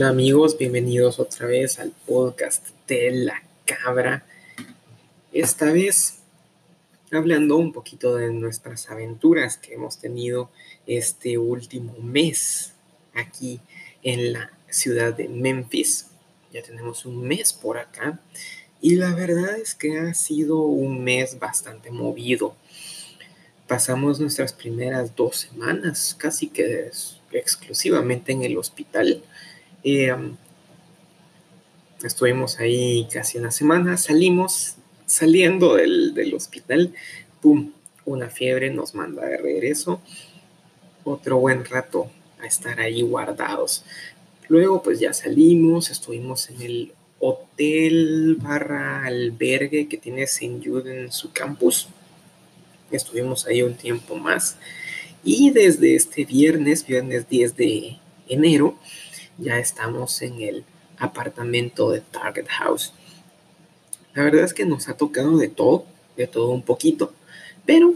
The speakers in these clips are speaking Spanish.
Hola amigos, bienvenidos otra vez al podcast de la cabra. Esta vez hablando un poquito de nuestras aventuras que hemos tenido este último mes aquí en la ciudad de Memphis. Ya tenemos un mes por acá y la verdad es que ha sido un mes bastante movido. Pasamos nuestras primeras dos semanas casi que exclusivamente en el hospital Em, estuvimos ahí casi una semana, salimos, saliendo del, del hospital, ¡pum! Una fiebre nos manda de regreso. Otro buen rato a estar ahí guardados. Luego pues ya salimos, estuvimos en el hotel barra albergue que tiene St. Jude en su campus. Estuvimos ahí un tiempo más. Y desde este viernes, viernes 10 de enero, ya estamos en el apartamento de Target House. La verdad es que nos ha tocado de todo, de todo un poquito, pero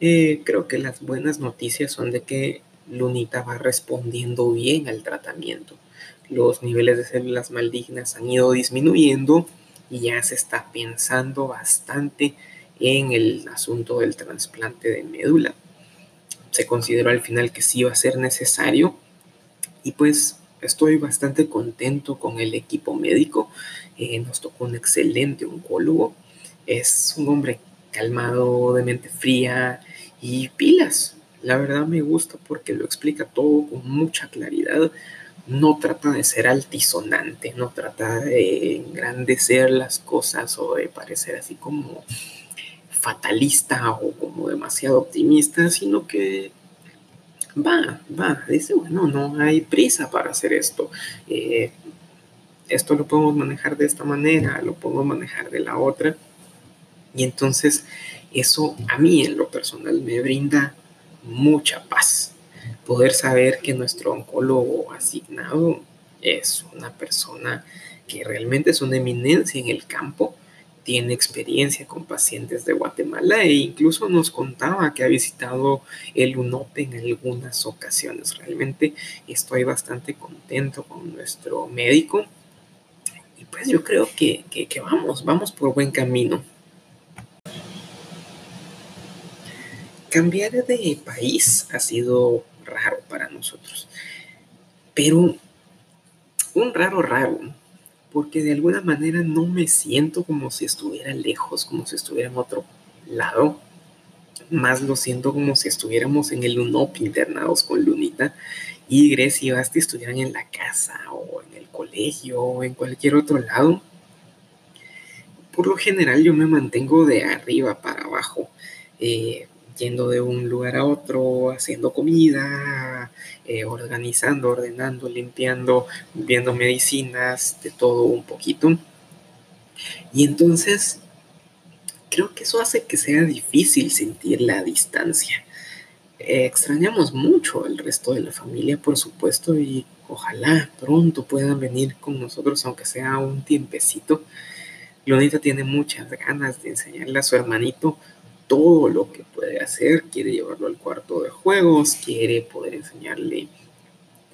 eh, creo que las buenas noticias son de que Lunita va respondiendo bien al tratamiento. Los niveles de células malignas han ido disminuyendo y ya se está pensando bastante en el asunto del trasplante de médula. Se consideró al final que sí iba a ser necesario y pues Estoy bastante contento con el equipo médico. Eh, nos tocó un excelente oncólogo. Es un hombre calmado, de mente fría y pilas. La verdad me gusta porque lo explica todo con mucha claridad. No trata de ser altisonante, no trata de engrandecer las cosas o de parecer así como fatalista o como demasiado optimista, sino que va, va, dice, bueno, no hay prisa para hacer esto. Eh, esto lo podemos manejar de esta manera, lo podemos manejar de la otra. Y entonces eso a mí en lo personal me brinda mucha paz. Poder saber que nuestro oncólogo asignado es una persona que realmente es una eminencia en el campo tiene experiencia con pacientes de Guatemala e incluso nos contaba que ha visitado el UNOP en algunas ocasiones. Realmente estoy bastante contento con nuestro médico y pues yo creo que, que vamos, vamos por buen camino. Cambiar de país ha sido raro para nosotros, pero un raro raro porque de alguna manera no me siento como si estuviera lejos, como si estuviera en otro lado. Más lo siento como si estuviéramos en el UNOP internados con Lunita y Grecia y Basti estuvieran en la casa o en el colegio o en cualquier otro lado. Por lo general yo me mantengo de arriba para abajo. Eh, yendo de un lugar a otro, haciendo comida, eh, organizando, ordenando, limpiando, viendo medicinas, de todo un poquito. Y entonces, creo que eso hace que sea difícil sentir la distancia. Eh, extrañamos mucho el resto de la familia, por supuesto, y ojalá pronto puedan venir con nosotros, aunque sea un tiempecito. Lonita tiene muchas ganas de enseñarle a su hermanito todo lo que puede hacer, quiere llevarlo al cuarto de juegos, quiere poder enseñarle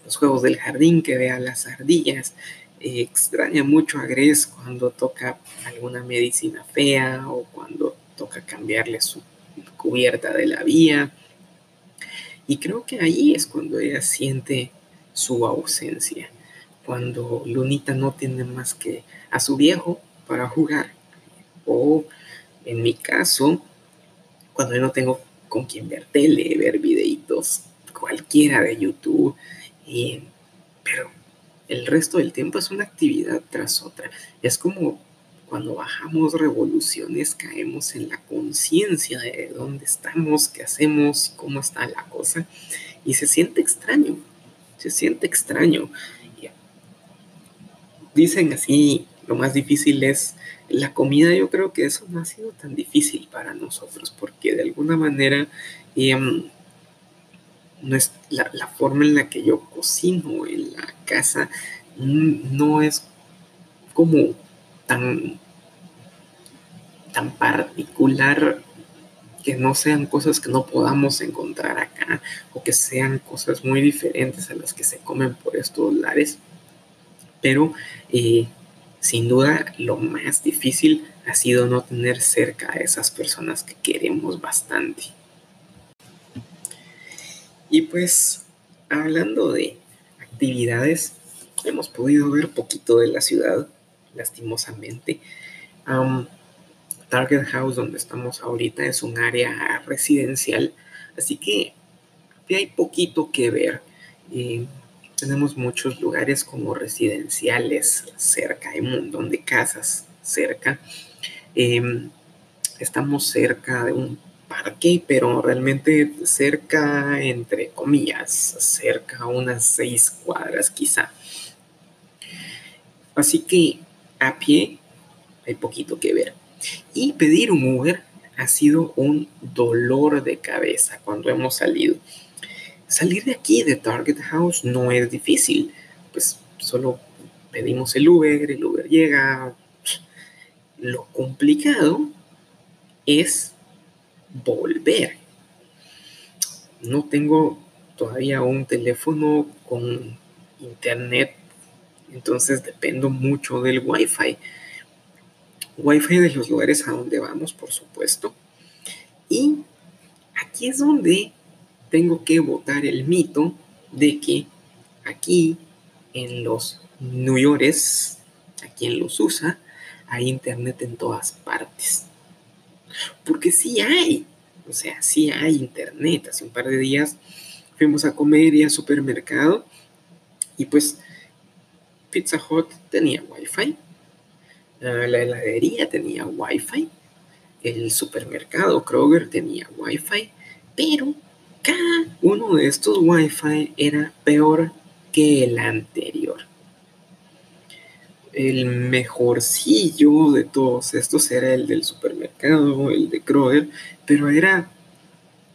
los juegos del jardín, que vea las ardillas, extraña mucho a Gres cuando toca alguna medicina fea o cuando toca cambiarle su cubierta de la vía. Y creo que ahí es cuando ella siente su ausencia, cuando Lunita no tiene más que a su viejo para jugar. O en mi caso, cuando yo no tengo con quien ver tele, ver videitos, cualquiera de YouTube. pero el resto del tiempo es una actividad tras otra. Es como cuando bajamos revoluciones, caemos en la conciencia de dónde estamos, qué hacemos, cómo está la cosa. Y se siente extraño, se siente extraño. Dicen así, lo más difícil es la comida. Yo creo que eso no ha sido tan difícil para nosotros porque de alguna manera em, no es la, forma en la que yo cocino en la casa no es como tan, tan particular que no sean cosas que no podamos encontrar acá o que sean cosas muy diferentes a las que se comen por estos lares Pero eh, sin duda lo más difícil ha sido no tener cerca a esas personas que queremos bastante. Y pues hablando de actividades, hemos podido ver poquito de la ciudad, lastimosamente. Target House, donde estamos ahorita, es un área residencial, así que hay poquito que ver. Tenemos muchos lugares como residenciales cerca, hay un montón de casas cerca. Em, estamos cerca de un parque, pero realmente cerca, entre comillas, cerca unas seis cuadras quizá. Así que a pie hay poquito que ver. Y pedir un Uber ha sido un dolor de cabeza cuando hemos salido. Salir de aquí, de Target House, no es difícil. Pues solo pedimos el Uber, el Uber llega. Lo complicado es volver. No tengo todavía un teléfono con internet, entonces dependo mucho del Wi-Fi. Wi-Fi de los lugares a donde vamos, por supuesto. Y aquí es donde tengo que votar el mito de que aquí en los New Yorkers, aquí en los USA, hay internet en todas partes. Porque sí hay, o sea, sí hay internet. Hace un par de días fuimos a comer y al supermercado y pues Pizza Hut tenía Wi-Fi Ah, la heladería tenía Wi-Fi, el supermercado Kroger tenía Wi-Fi, pero cada uno de estos Wi-Fi era peor que el anterior. El mejorcillo de todos estos era el del supermercado, el de Kroger, pero era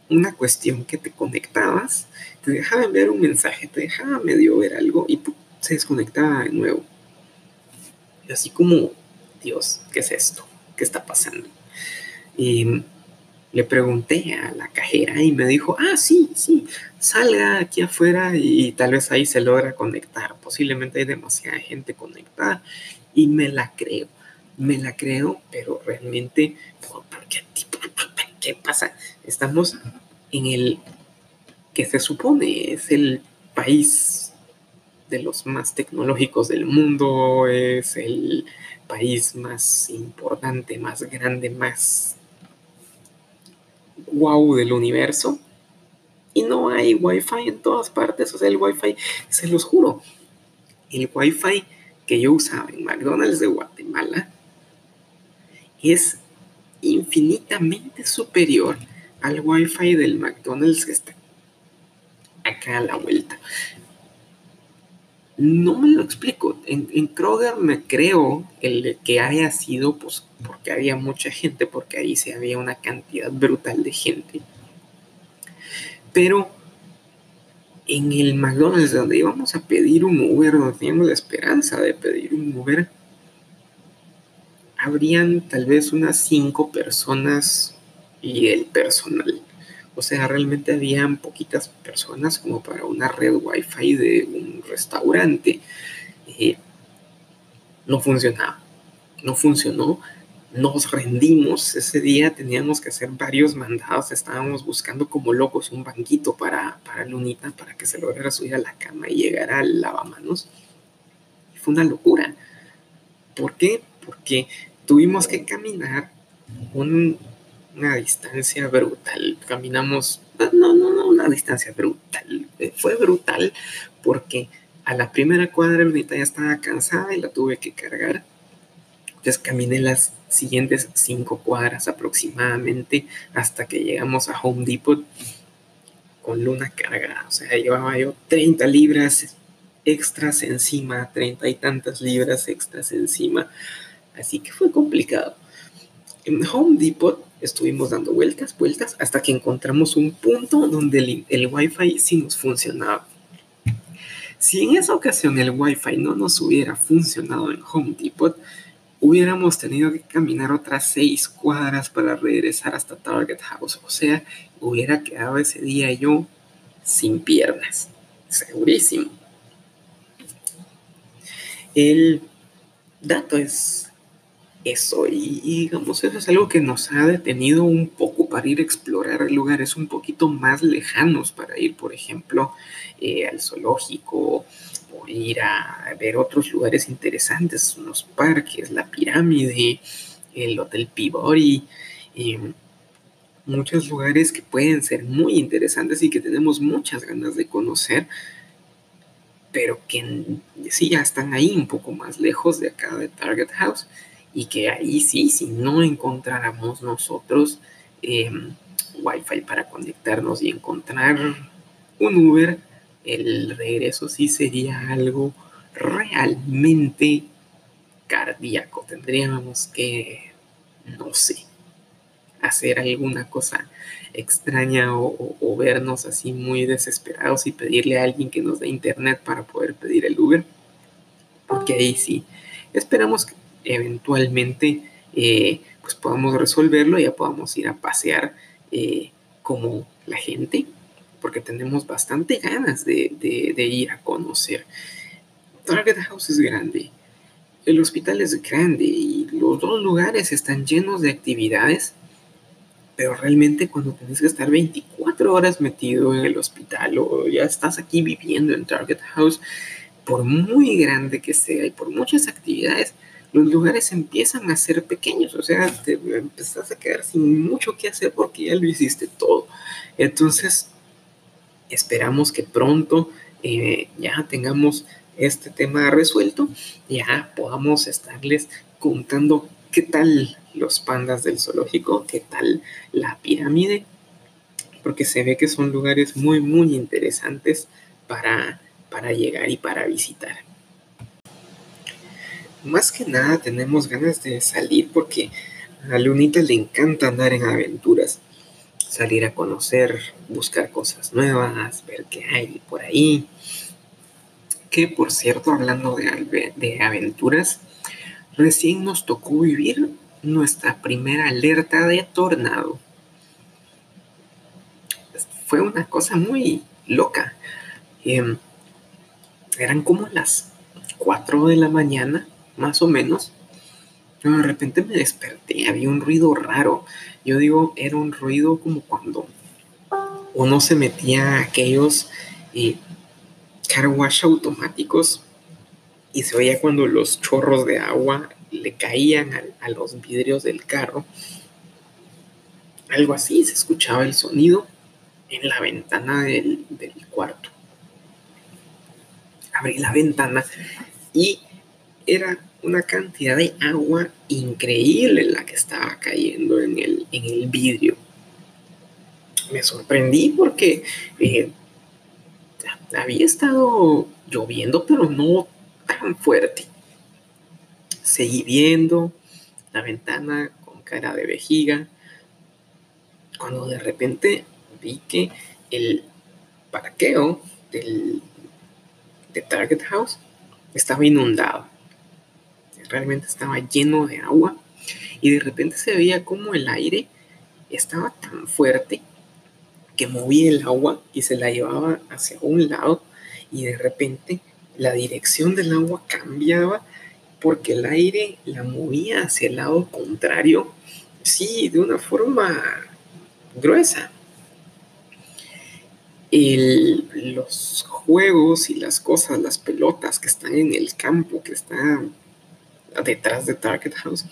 una cuestión que te conectabas, te dejaba enviar un mensaje, te dejaba medio ver algo y se desconectaba de nuevo. Y así como Dios, ¿qué es esto? ¿Qué está pasando? Y le pregunté a la cajera y me dijo, ah, sí, sí, salga aquí afuera y tal vez ahí se logra conectar. Posiblemente hay demasiada gente conectada y me la creo, me la creo, pero realmente, ¿por qué, qué pasa? Estamos en el que se supone es el país de los más tecnológicos del mundo, es el país más importante, más grande, más wow del universo. Y no hay wifi en todas partes. O sea, el wifi, se los juro, el wifi que yo usaba en McDonald's de Guatemala es infinitamente superior al wifi del McDonald's que está acá a la vuelta. No me lo explico. En, Kroger me creo el que haya sido pues, porque había mucha gente, porque ahí se había una cantidad brutal de gente. Pero en el McDonald's, donde íbamos a pedir un Uber, donde teníamos la esperanza de pedir un Uber, habrían tal vez unas cinco personas y el personal. O sea, realmente habían poquitas personas como para una red wifi de un restaurante. Eh, no funcionaba. No funcionó. Nos rendimos. Ese día teníamos que hacer varios mandados. Estábamos buscando como locos un banquito para, para Lunita para que se lograra subir a la cama y llegar al lavamanos. Fue una locura. ¿Por qué? Porque tuvimos que caminar un, una distancia brutal. Caminamos, no, no, no, una distancia brutal. Eh, fue brutal porque a la primera cuadra Lunita ya estaba cansada y la tuve que cargar. Entonces caminé las siguientes cinco cuadras aproximadamente hasta que llegamos a Home Depot con Luna cargada. O sea, llevaba yo 30 libras extras encima, 30 y tantas libras extras encima. Así que fue complicado. En Home Depot estuvimos dando vueltas, vueltas, hasta que encontramos un punto donde el, el Wi-Fi sí nos funcionaba. Si en esa ocasión el Wi-Fi no nos hubiera funcionado en Home Depot, hubiéramos tenido que caminar otras seis cuadras para regresar hasta Target House. O sea, hubiera quedado ese día yo sin piernas. Segurísimo. El dato es eso. Y, digamos eso es algo que nos ha detenido un poco para ir a explorar lugares un poquito más lejanos para ir por ejemplo eh, al zoológico o ir a ver otros lugares interesantes unos parques la pirámide el hotel Peabody em, muchos lugares que pueden ser muy interesantes y que tenemos muchas ganas de conocer pero que sí ya están ahí un poco más lejos de acá de Target House y que ahí sí, si no encontráramos nosotros eh, Wi-Fi para conectarnos y encontrar un Uber, el regreso sí sería algo realmente cardíaco. Tendríamos que, no sé, hacer alguna cosa extraña o, vernos así muy desesperados y pedirle a alguien que nos dé internet para poder pedir el Uber. Porque ahí sí, esperamos que eventualmente eh, pues podamos resolverlo y ya podamos ir a pasear eh, como la gente, porque tenemos bastante ganas de, de ir a conocer. Target House es grande, el hospital es grande y los dos lugares están llenos de actividades pero realmente cuando tienes que estar 24 horas metido en el hospital o ya estás aquí viviendo en Target House, por muy grande que sea y por muchas actividades, los lugares empiezan a ser pequeños, o sea, te empezás a quedar sin mucho que hacer porque ya lo hiciste todo. Entonces, esperamos que pronto eh, ya tengamos este tema resuelto, ya podamos estarles contando qué tal los pandas del zoológico, qué tal la pirámide, porque se ve que son lugares muy, muy interesantes para, para llegar y para visitar. Más que nada tenemos ganas de salir porque a Lunita le encanta andar en aventuras, salir a conocer, buscar cosas nuevas, ver qué hay por ahí. Que por cierto, hablando de, de aventuras, recién nos tocó vivir nuestra primera alerta de tornado. Fue una cosa muy loca. Em, eran como las 4 de la mañana, más o menos. de repente me desperté, había un ruido raro. Yo digo, era un ruido como cuando uno se metía a aquellos eh, car wash automáticos y se oía cuando los chorros de agua le caían a, los vidrios del carro. Algo así, se escuchaba el sonido en la ventana del, cuarto. Abrí la ventana y era una cantidad de agua increíble la que estaba cayendo en el, en el vidrio. Me sorprendí porque eh, había estado lloviendo, pero no tan fuerte. Seguí viendo la ventana con cara de vejiga, cuando de repente vi que el parqueo del, de Target House estaba inundado. Realmente estaba lleno de agua y de repente se veía como el aire estaba tan fuerte que movía el agua y se la llevaba hacia un lado y de repente la dirección del agua cambiaba porque el aire la movía hacia el lado contrario, sí, de una forma gruesa. los juegos y las cosas, las pelotas que están en el campo, que están detrás de Target House,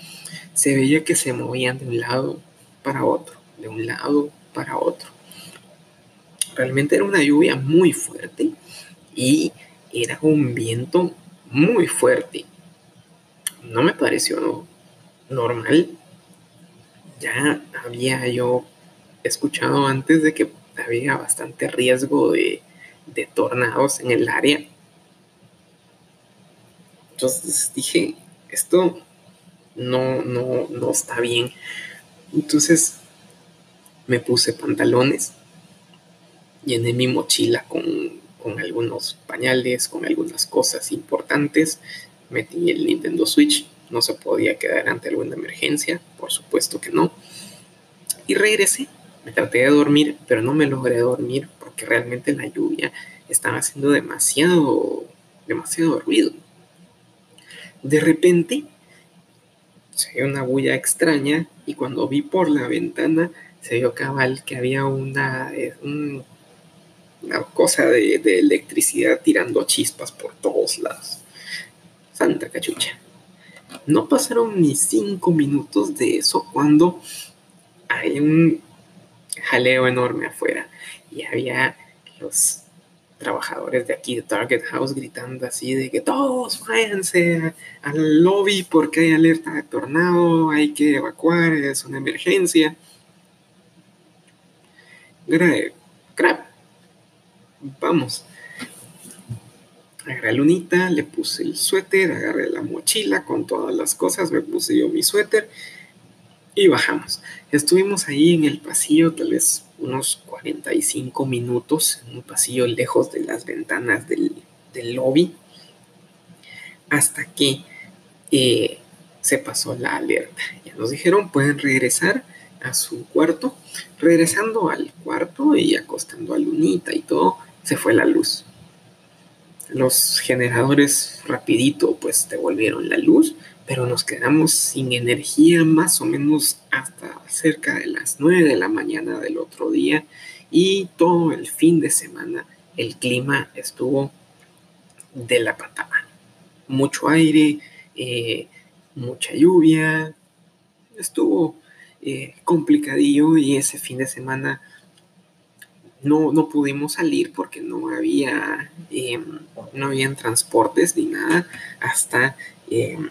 se veía que se movían de un lado para otro, de un lado para otro. Realmente era una lluvia muy fuerte y era un viento muy fuerte no me pareció normal. Ya había yo escuchado antes de que había bastante riesgo de, tornados en el área. Entonces dije, esto no, no, no está bien. Entonces me puse pantalones, llené mi mochila con, con algunos pañales, con algunas cosas importantes, metí el Nintendo Switch, no se podía quedar ante alguna emergencia, por supuesto que no. Y regresé, me traté de dormir, pero no me logré dormir porque realmente la lluvia estaba haciendo demasiado, demasiado ruido. De repente se vio una bulla extraña y cuando vi por la ventana se vio cabal que había una, eh, una cosa de, de, electricidad tirando chispas por todos lados. Santa cachucha. No pasaron ni cinco minutos de eso cuando hay un jaleo enorme afuera y había los trabajadores de aquí de Target House gritando así de que todos váyanse al lobby porque hay alerta de tornado, hay que evacuar, es una emergencia. Crap. Vamos. Agarré a Lunita, le puse el suéter, agarré la mochila con todas las cosas, me puse yo mi suéter y bajamos. Estuvimos ahí en el pasillo tal vez unos 45 minutos, en un pasillo lejos de las ventanas del, lobby, hasta que eh, se pasó la alerta. Ya nos dijeron, pueden regresar a su cuarto. Regresando al cuarto y acostando a Lunita y todo, se fue la luz. Los generadores rapidito pues devolvieron la luz, pero nos quedamos sin energía más o menos hasta cerca de las 9 de la mañana del otro día. Y todo el fin de semana el clima estuvo de la patada. Mucho aire, eh, mucha lluvia, estuvo eh, complicadillo y ese fin de semana no, no pudimos salir porque no había, em, no habían transportes ni nada. Hasta em,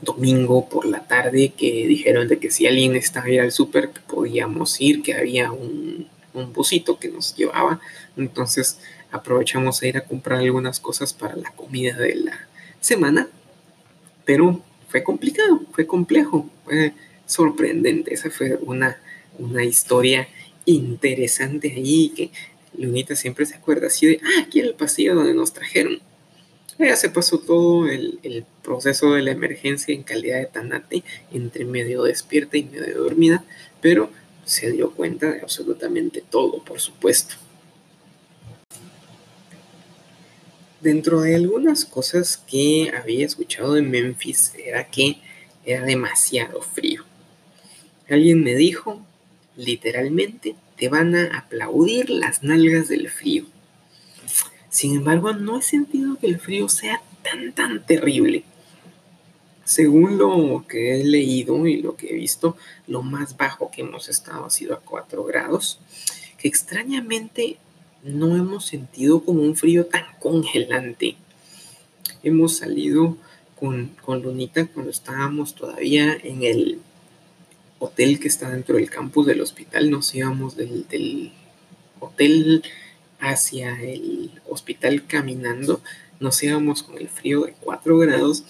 domingo por la tarde que dijeron de que si alguien estaba ir al súper podíamos ir, que había un, un busito que nos llevaba. Entonces aprovechamos a ir a comprar algunas cosas para la comida de la semana. Pero fue complicado, fue complejo, fue sorprendente. Esa fue una, una historia interesante ahí que Lunita siempre se acuerda así de, ah, aquí era el pasillo donde nos trajeron. Ya se pasó todo el, el, proceso de la emergencia en calidad de tanate, entre medio despierta y medio dormida, pero se dio cuenta de absolutamente todo, por supuesto. Dentro de algunas cosas que había escuchado de Memphis era que era demasiado frío. Alguien me dijo, literalmente, te van a aplaudir las nalgas del frío. Sin embargo, no he sentido que el frío sea tan, tan terrible. Según lo que he leído y lo que he visto, lo más bajo que hemos estado ha sido a 4 grados, que extrañamente no hemos sentido como un frío tan congelante. Hemos salido con, con Lunita cuando estábamos todavía en el hotel que está dentro del campus del hospital. Nos íbamos del, del hotel hacia el hospital caminando, nos íbamos con el frío de 4 grados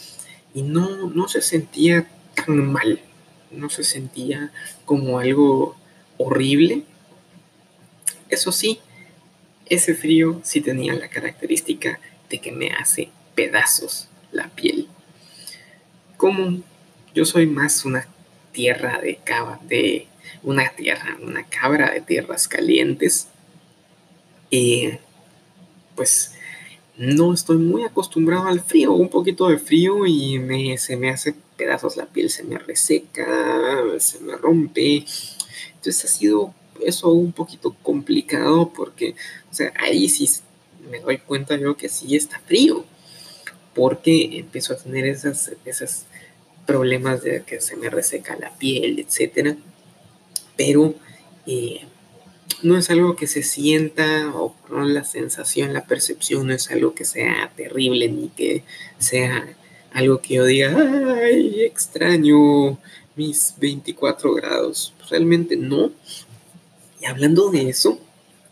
y no, no se sentía tan mal, no se sentía como algo horrible. Eso sí, ese frío sí tenía la característica de que me hace pedazos la piel. Como yo soy más una tierra de cava, de una tierra, una cabra de tierras calientes, pues no estoy muy acostumbrado al frío, un poquito de frío y me, se me hace pedazos la piel, se me reseca, se me rompe. Entonces ha sido eso un poquito complicado porque, o sea, ahí sí me doy cuenta yo que sí está frío, porque empiezo a tener esas, esos problemas de que se me reseca la piel, etc. Pero eh, no es algo que se sienta o no la sensación, la percepción no es algo que sea terrible ni que sea algo que yo diga, ay, extraño mis 24 grados. Realmente no. Y hablando de eso,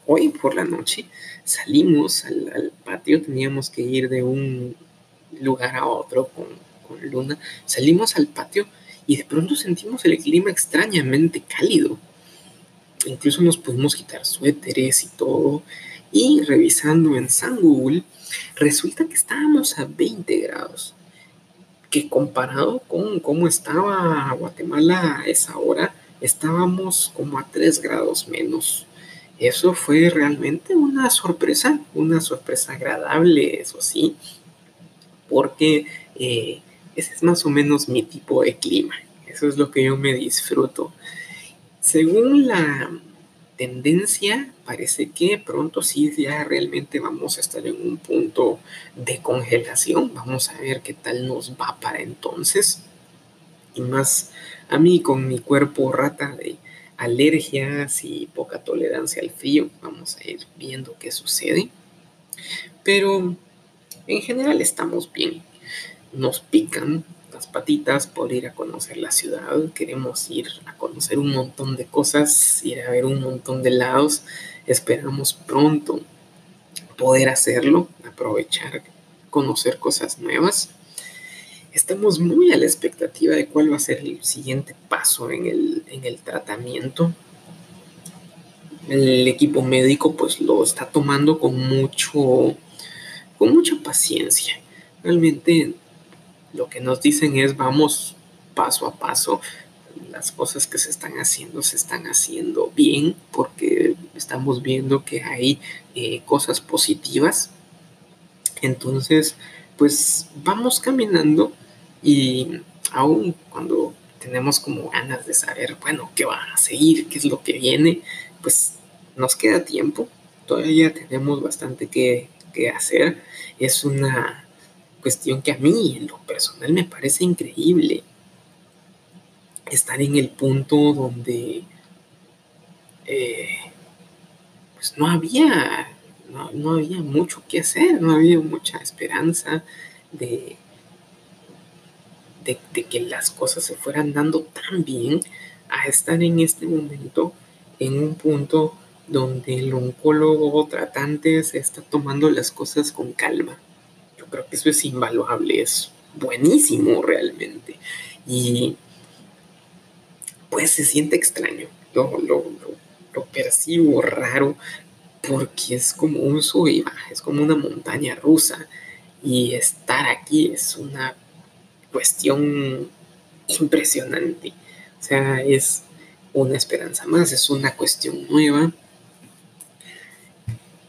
hoy por la noche salimos al, patio, teníamos que ir de un lugar a otro con, con Luna. Salimos al patio y de pronto sentimos el clima extrañamente cálido Incluso nos pudimos quitar suéteres y todo. Y revisando en San Google, resulta que estábamos a 20 grados. Que comparado con cómo estaba Guatemala a esa hora, estábamos como a 3 grados menos. Eso fue realmente una sorpresa, una sorpresa agradable, eso sí, porque Eh, ese es más o menos mi tipo de clima. Eso es lo que yo me disfruto. Según la tendencia, parece que pronto sí ya realmente vamos a estar en un punto de congelación. Vamos a ver qué tal nos va para entonces. Y más a mí con mi cuerpo rata de alergias y poca tolerancia al frío. Vamos a ir viendo qué sucede. Pero en general estamos bien. Nos pican las patitas por ir a conocer la ciudad. Queremos ir a conocer un montón de cosas, ir a ver un montón de lados. Esperamos pronto poder hacerlo, aprovechar, conocer cosas nuevas. Estamos muy a la expectativa de cuál va a ser el siguiente paso en el, en el tratamiento. El equipo médico pues lo está tomando con mucho con mucha paciencia. Realmente lo que nos dicen es vamos paso a paso. Las cosas que se están haciendo se están haciendo bien porque estamos viendo que hay eh, cosas positivas. Entonces, pues vamos caminando y aún cuando tenemos como ganas de saber, bueno, qué va a seguir, qué es lo que viene, pues nos queda tiempo. Todavía tenemos bastante que que hacer es una cuestión que a mí en lo personal me parece increíble. Estar en el punto donde eh, pues no había, no, había mucho que hacer, no había mucha esperanza de, de que las cosas se fueran dando tan bien a estar en este momento en un punto donde el oncólogo tratante se está tomando las cosas con calma. Creo que eso es invaluable, es buenísimo realmente. Y pues se siente extraño, lo, lo, lo, percibo raro porque es como un sub baja, es como una montaña rusa. Y estar aquí es una cuestión impresionante. O sea, es una esperanza más, es una cuestión nueva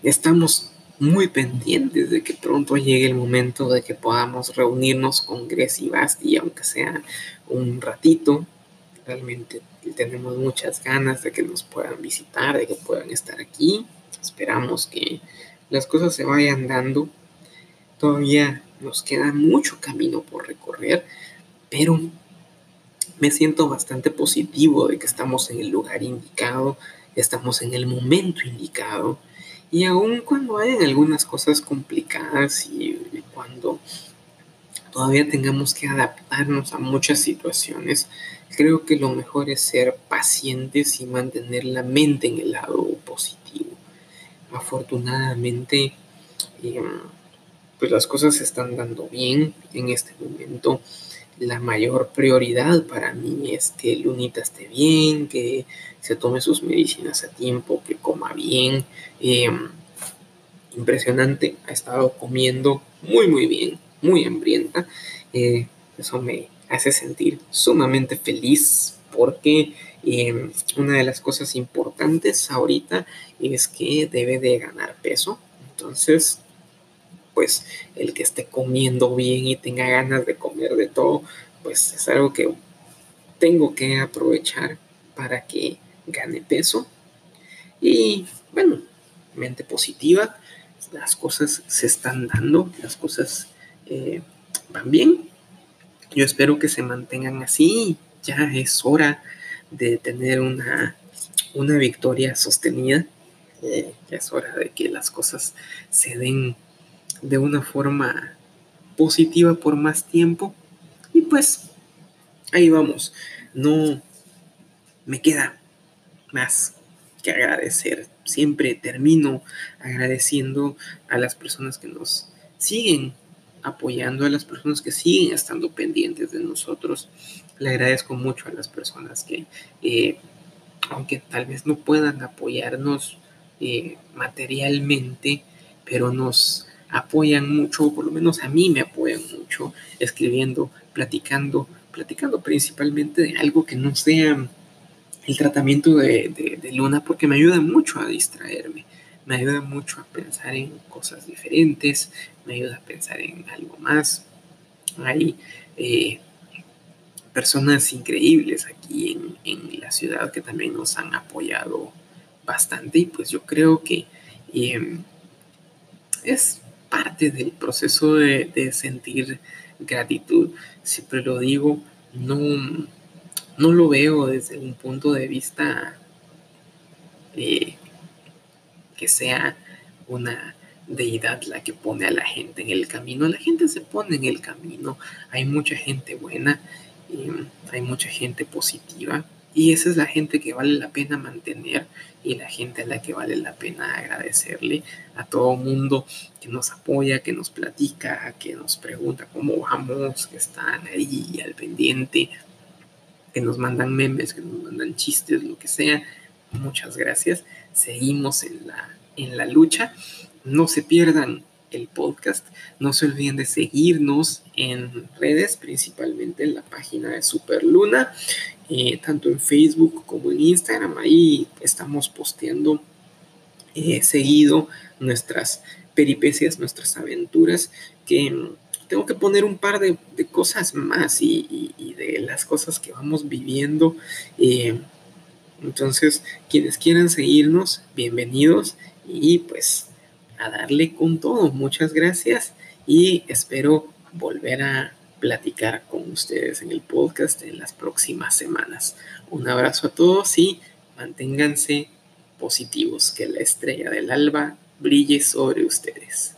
estamos muy pendientes de que pronto llegue el momento de que podamos reunirnos con Grecia y Basti, aunque sea un ratito. Realmente tenemos muchas ganas de que nos puedan visitar, de que puedan estar aquí. Esperamos que las cosas se vayan dando. Todavía nos queda mucho camino por recorrer, pero me siento bastante positivo de que estamos en el lugar indicado, estamos en el momento indicado y aun cuando hay algunas cosas complicadas y cuando todavía tengamos que adaptarnos a muchas situaciones, creo que lo mejor es ser pacientes y mantener la mente en el lado positivo. Afortunadamente, em, pues las cosas se están dando bien en este momento la mayor prioridad para mí es que Lunita esté bien, que se tome sus medicinas a tiempo, que coma bien. Em, impresionante, ha estado comiendo muy, muy bien, muy hambrienta. Eh, eso me hace sentir sumamente feliz porque em, una de las cosas importantes ahorita es que debe de ganar peso. Entonces, pues el que esté comiendo bien y tenga ganas de comer de todo, pues es algo que tengo que aprovechar para que gane peso. Y bueno, mente positiva, las cosas se están dando, las cosas eh, van bien. Yo espero que se mantengan así. Ya es hora de tener una, una victoria sostenida. Eh, ya es hora de que las cosas se den de una forma positiva por más tiempo. Y pues ahí vamos. No me queda más que agradecer. Siempre termino agradeciendo a las personas que nos siguen apoyando, a las personas que siguen estando pendientes de nosotros. Le agradezco mucho a las personas que, eh, aunque tal vez no puedan apoyarnos eh, materialmente, pero nos apoyan mucho, por lo menos a mí me apoyan mucho, escribiendo, platicando, platicando principalmente de algo que no sea el tratamiento de, Luna, porque me ayuda mucho a distraerme, me ayuda mucho a pensar en cosas diferentes, me ayuda a pensar en algo más. hay eh, personas increíbles aquí en, la ciudad que también nos han apoyado bastante y pues yo creo que em, es parte del proceso de, sentir gratitud. Siempre lo digo, no, no lo veo desde un punto de vista eh, que sea una deidad la que pone a la gente en el camino. La gente se pone en el camino. Hay mucha gente buena, y hay mucha gente positiva. Y esa es la gente que vale la pena mantener y la gente a la que vale la pena agradecerle a todo mundo que nos apoya, que nos platica, que nos pregunta cómo vamos, que están ahí al pendiente, que nos mandan memes, que nos mandan chistes, lo que sea. Muchas gracias. Seguimos en la, en la lucha no se pierdan el podcast. No se olviden de seguirnos en redes, principalmente en la página de Superluna, eh, tanto en Facebook como en Instagram. Ahí estamos posteando eh, seguido nuestras peripecias, nuestras aventuras, que mm, tengo que poner un par de, cosas más y, de las cosas que vamos viviendo. Eh, entonces, quienes quieran seguirnos, bienvenidos y pues a darle con todo. Muchas gracias y espero volver a platicar con ustedes en el podcast en las próximas semanas. Un abrazo a todos y manténganse positivos, que la estrella del alba brille sobre ustedes.